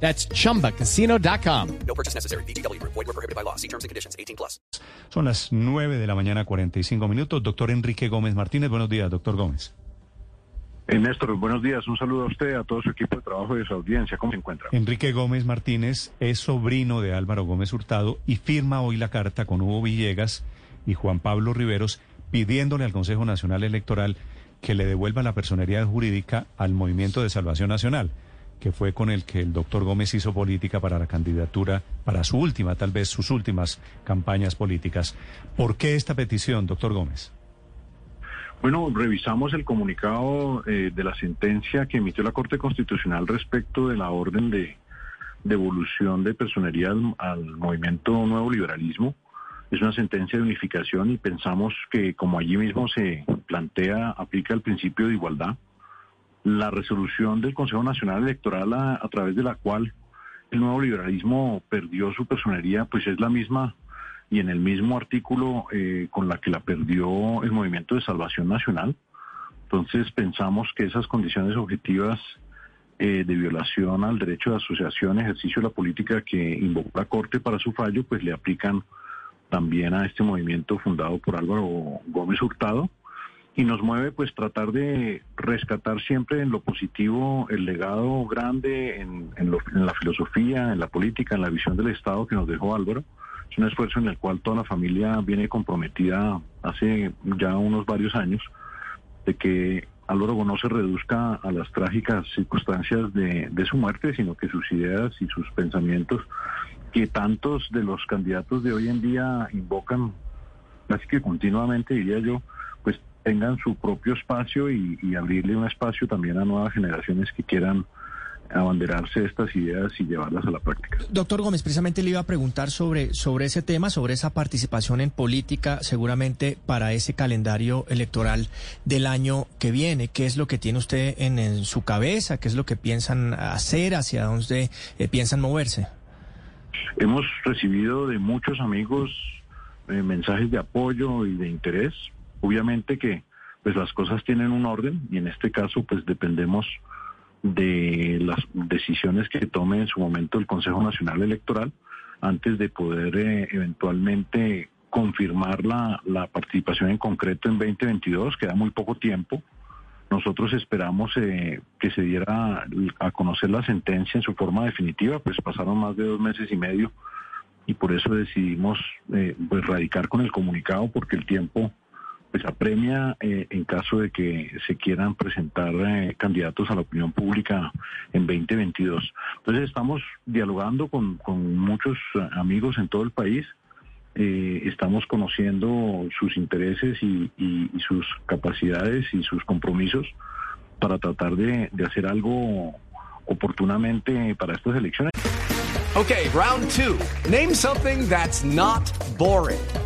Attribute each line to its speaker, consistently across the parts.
Speaker 1: That's chumbacasino.com.
Speaker 2: No purchase necessary. BGW. Void were prohibited by law. See terms and conditions. 18 plus.
Speaker 3: Son las 9 de la mañana, 45 minutos. Doctor Enrique Gómez Martínez, buenos días, doctor Gómez.
Speaker 4: Eh, Néstor, buenos días. Un saludo a usted, a todo su equipo de trabajo y a su audiencia. ¿Cómo se encuentra?
Speaker 3: Enrique Gómez Martínez es sobrino de Álvaro Gómez Hurtado y firma hoy la carta con Hugo Villegas y Juan Pablo Riveros pidiéndole al Consejo Nacional Electoral que le devuelva la personería jurídica al Movimiento de Salvación Nacional, que fue con el que el doctor Gómez hizo política para la candidatura, para su última, tal vez sus últimas campañas políticas. ¿Por qué esta petición, doctor Gómez?
Speaker 4: Bueno, revisamos el comunicado eh, de la sentencia que emitió la Corte Constitucional respecto de la orden de devolución de personería al, al movimiento Nuevo Liberalismo. Es una sentencia de unificación y pensamos que como allí mismo se plantea, aplica el principio de igualdad. La resolución del Consejo Nacional Electoral a, través de la cual el nuevo liberalismo perdió su personería, pues es la misma y en el mismo artículo eh, con la que la perdió el Movimiento de Salvación Nacional. Entonces pensamos que esas condiciones objetivas eh, de violación al derecho de asociación, ejercicio de la política que invocó la Corte para su fallo, pues le aplican también a este movimiento fundado por Álvaro Gómez Hurtado y nos mueve pues tratar de rescatar siempre en lo positivo el legado grande en, en, lo, en la filosofía, en la política, en la visión del Estado que nos dejó Álvaro. Es un esfuerzo en el cual toda la familia viene comprometida hace ya unos varios años de que Álvaro no se reduzca a las trágicas circunstancias de, de, su muerte, sino que sus ideas y sus pensamientos, que tantos de los candidatos de hoy en día invocan, casi que continuamente, diría yo, pues tengan su propio espacio y, y abrirle un espacio también a nuevas generaciones que quieran abanderarse estas ideas y llevarlas a la práctica.
Speaker 5: Doctor Gómez, precisamente le iba a preguntar sobre, sobre ese tema, sobre esa participación en política, seguramente para ese calendario electoral del año que viene. ¿Qué es lo que tiene usted en, en su cabeza? ¿Qué es lo que piensan hacer? ¿Hacia dónde eh, piensan moverse?
Speaker 4: Hemos recibido de muchos amigos eh, mensajes de apoyo y de interés. Obviamente que pues las cosas tienen un orden y en este caso pues dependemos de las decisiones que tome en su momento el Consejo Nacional Electoral antes de poder eh, eventualmente confirmar la, la, participación en concreto en 2022, queda muy poco tiempo. Nosotros esperamos eh, que se diera a conocer la sentencia en su forma definitiva, pues pasaron más de dos meses y medio y por eso decidimos eh, pues radicar con el comunicado porque el tiempo pues apremia eh, en caso de que se quieran presentar eh, candidatos a la opinión pública en 2022. Entonces estamos dialogando con, con muchos amigos en todo el país, eh, estamos conociendo sus intereses y, y, y, sus capacidades y sus compromisos para tratar de, de hacer algo oportunamente para estas elecciones.
Speaker 2: Okay, round two. Name something that's not boring.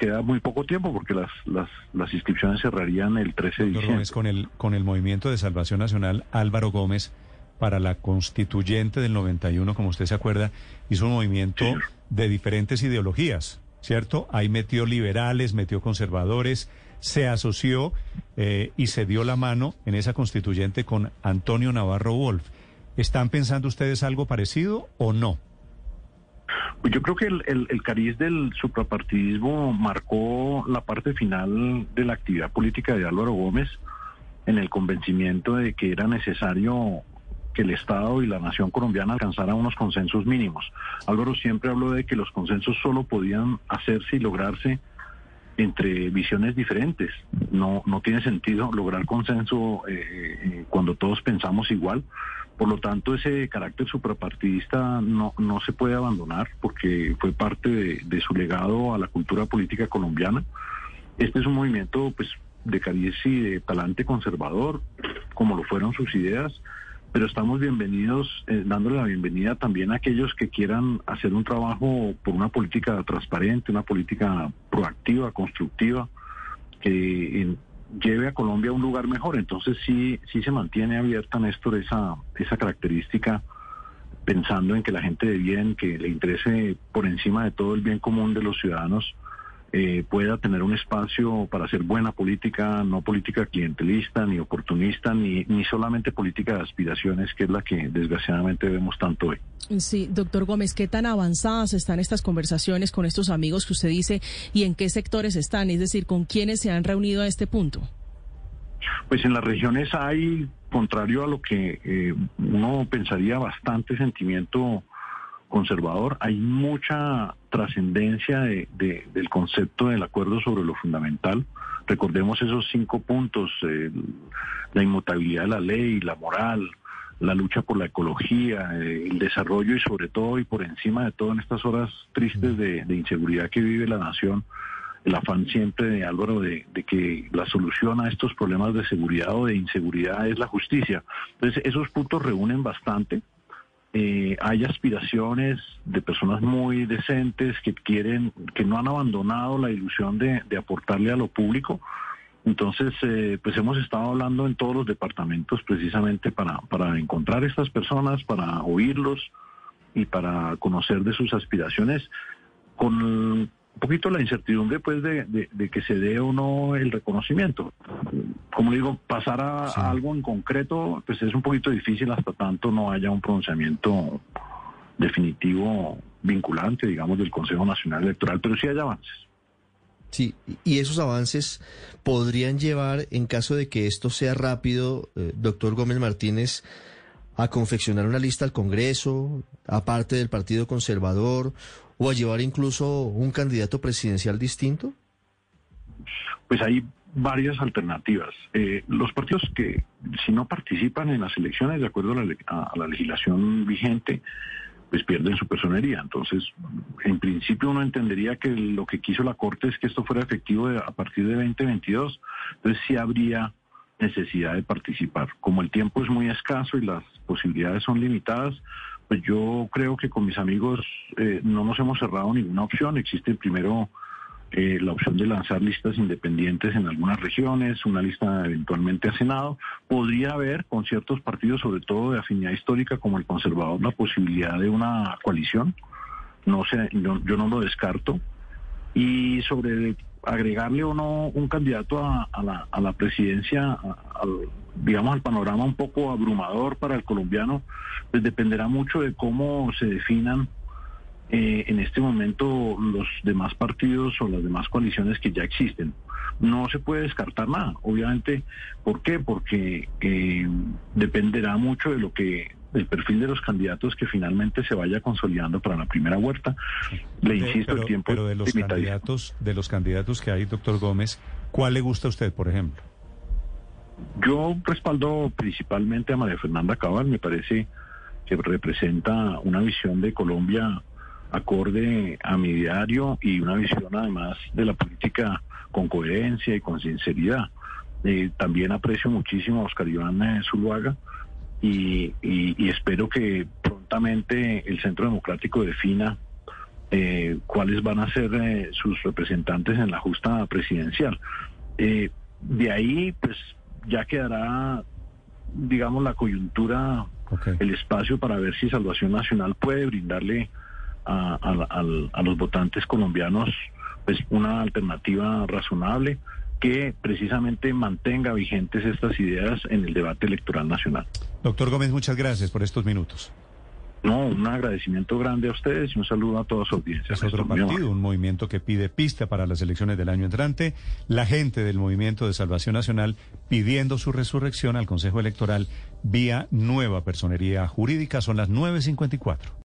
Speaker 4: Queda muy poco tiempo porque las, las, las inscripciones cerrarían el 13 de diciembre.
Speaker 3: Gómez, con, el, con el Movimiento de Salvación Nacional, Álvaro Gómez, para la constituyente del 91, como usted se acuerda, hizo un movimiento sí. de diferentes ideologías. ¿cierto? Ahí metió liberales, metió conservadores, se asoció eh, y se dio la mano en esa constituyente con Antonio Navarro Wolf. ¿Están pensando ustedes algo parecido o no?
Speaker 4: Pues yo creo que el, el, el, cariz del suprapartidismo marcó la parte final de la actividad política de Álvaro Gómez en el convencimiento de que era necesario que el Estado y la nación colombiana alcanzaran unos consensos mínimos. Álvaro siempre habló de que los consensos solo podían hacerse y lograrse entre visiones diferentes. No, no tiene sentido lograr consenso eh, eh, cuando todos pensamos igual. Por lo tanto, ese carácter suprapartidista no, no se puede abandonar porque fue parte de, de su legado a la cultura política colombiana. Este es un movimiento pues, de cariz y de talante conservador, como lo fueron sus ideas, pero estamos bienvenidos, eh, dándole la bienvenida también a aquellos que quieran hacer un trabajo por una política transparente, una política proactiva, constructiva, que eh, lleve a Colombia a un lugar mejor. Entonces sí, sí se mantiene abierta, Néstor, esa, esa característica pensando en que la gente de bien, que le interese por encima de todo el bien común de los ciudadanos, eh, pueda tener un espacio para hacer buena política, no política clientelista, ni oportunista, ni, ni solamente política de aspiraciones, que es la que desgraciadamente vemos tanto hoy.
Speaker 6: Sí, doctor Gómez, ¿qué tan avanzadas están estas conversaciones con estos amigos que usted dice y en qué sectores están? Es decir, ¿con quiénes se han reunido a este punto?
Speaker 4: Pues en las regiones hay, contrario a lo que eh, uno pensaría, bastante sentimiento conservador, hay mucha trascendencia de, de, del concepto del acuerdo sobre lo fundamental. Recordemos esos cinco puntos, la inmutabilidad de la ley, la moral, la lucha por la ecología, eh, el desarrollo y sobre todo y por encima de todo en estas horas tristes de, de inseguridad que vive la nación, el afán siempre de Álvaro de, de, que la solución a estos problemas de seguridad o de inseguridad es la justicia. Entonces esos puntos reúnen bastante eh, hay aspiraciones de personas muy decentes que quieren, que no han abandonado la ilusión de, aportarle a lo público. Entonces, eh, pues hemos estado hablando en todos los departamentos precisamente para, para encontrar estas personas, para oírlos y para conocer de sus aspiraciones con un poquito la incertidumbre pues de, de, de, que se dé o no el reconocimiento. Como digo, pasar a, sí. a, algo en concreto pues es un poquito difícil hasta tanto no haya un pronunciamiento definitivo vinculante, digamos, del Consejo Nacional Electoral, pero sí hay avances.
Speaker 7: Sí, y esos avances podrían llevar, en caso de que esto sea rápido, eh, doctor Gómez Martínez, a confeccionar una lista al Congreso, aparte del Partido Conservador, o a llevar incluso un candidato presidencial distinto?
Speaker 4: Pues hay varias alternativas. Eh, los partidos que, si no participan en las elecciones de acuerdo a la, legislación vigente, pues pierden su personería. Entonces, en principio uno entendería que lo que quiso la Corte es que esto fuera efectivo de, a partir de 2022. Entonces sí habría necesidad de participar. Como el tiempo es muy escaso y las posibilidades son limitadas, yo creo que con mis amigos eh, no nos hemos cerrado ninguna opción. Existe primero eh, la opción de lanzar listas independientes en algunas regiones, una lista eventualmente a Senado. Podría haber con ciertos partidos, sobre todo de afinidad histórica como el conservador, la posibilidad de una coalición. No sé, yo, yo no lo descarto. Y sobre agregarle o no un candidato a, la, a la, presidencia, al, digamos, al panorama un poco abrumador para el colombiano, pues dependerá mucho de cómo se definan eh, en este momento los demás partidos o las demás coaliciones que ya existen. No se puede descartar nada, obviamente. ¿Por qué? Porque eh, dependerá mucho de lo que el perfil de los candidatos que finalmente se vaya consolidando para la primera vuelta. Le insisto,
Speaker 3: pero,
Speaker 4: el tiempo
Speaker 3: pero de los candidatos, de los candidatos que hay, doctor Gómez, ¿cuál le gusta a usted, por ejemplo?
Speaker 4: Yo respaldo principalmente a María Fernanda Cabal, me parece que representa una visión de Colombia acorde a mi diario y una visión además de la política con coherencia y con sinceridad. Eh, también aprecio muchísimo a Oscar Iván eh, Zuluaga y, y, y, espero que prontamente el Centro Democrático defina eh, cuáles van a ser eh, sus representantes en la justa presidencial. Eh, de ahí, pues ya quedará, digamos, la coyuntura, okay. el espacio para ver si Salvación Nacional puede brindarle a, a, a, a los votantes colombianos pues una alternativa razonable que precisamente mantenga vigentes estas ideas en el debate electoral nacional.
Speaker 3: Doctor Gómez, muchas gracias por estos minutos.
Speaker 4: No, un agradecimiento grande a ustedes y un saludo a toda su audiencia.
Speaker 3: Es otro partido, un movimiento que pide pista para las elecciones del año entrante. La gente del Movimiento de Salvación Nacional pidiendo su resurrección al Consejo Electoral vía nueva personería jurídica. Son las 9.54.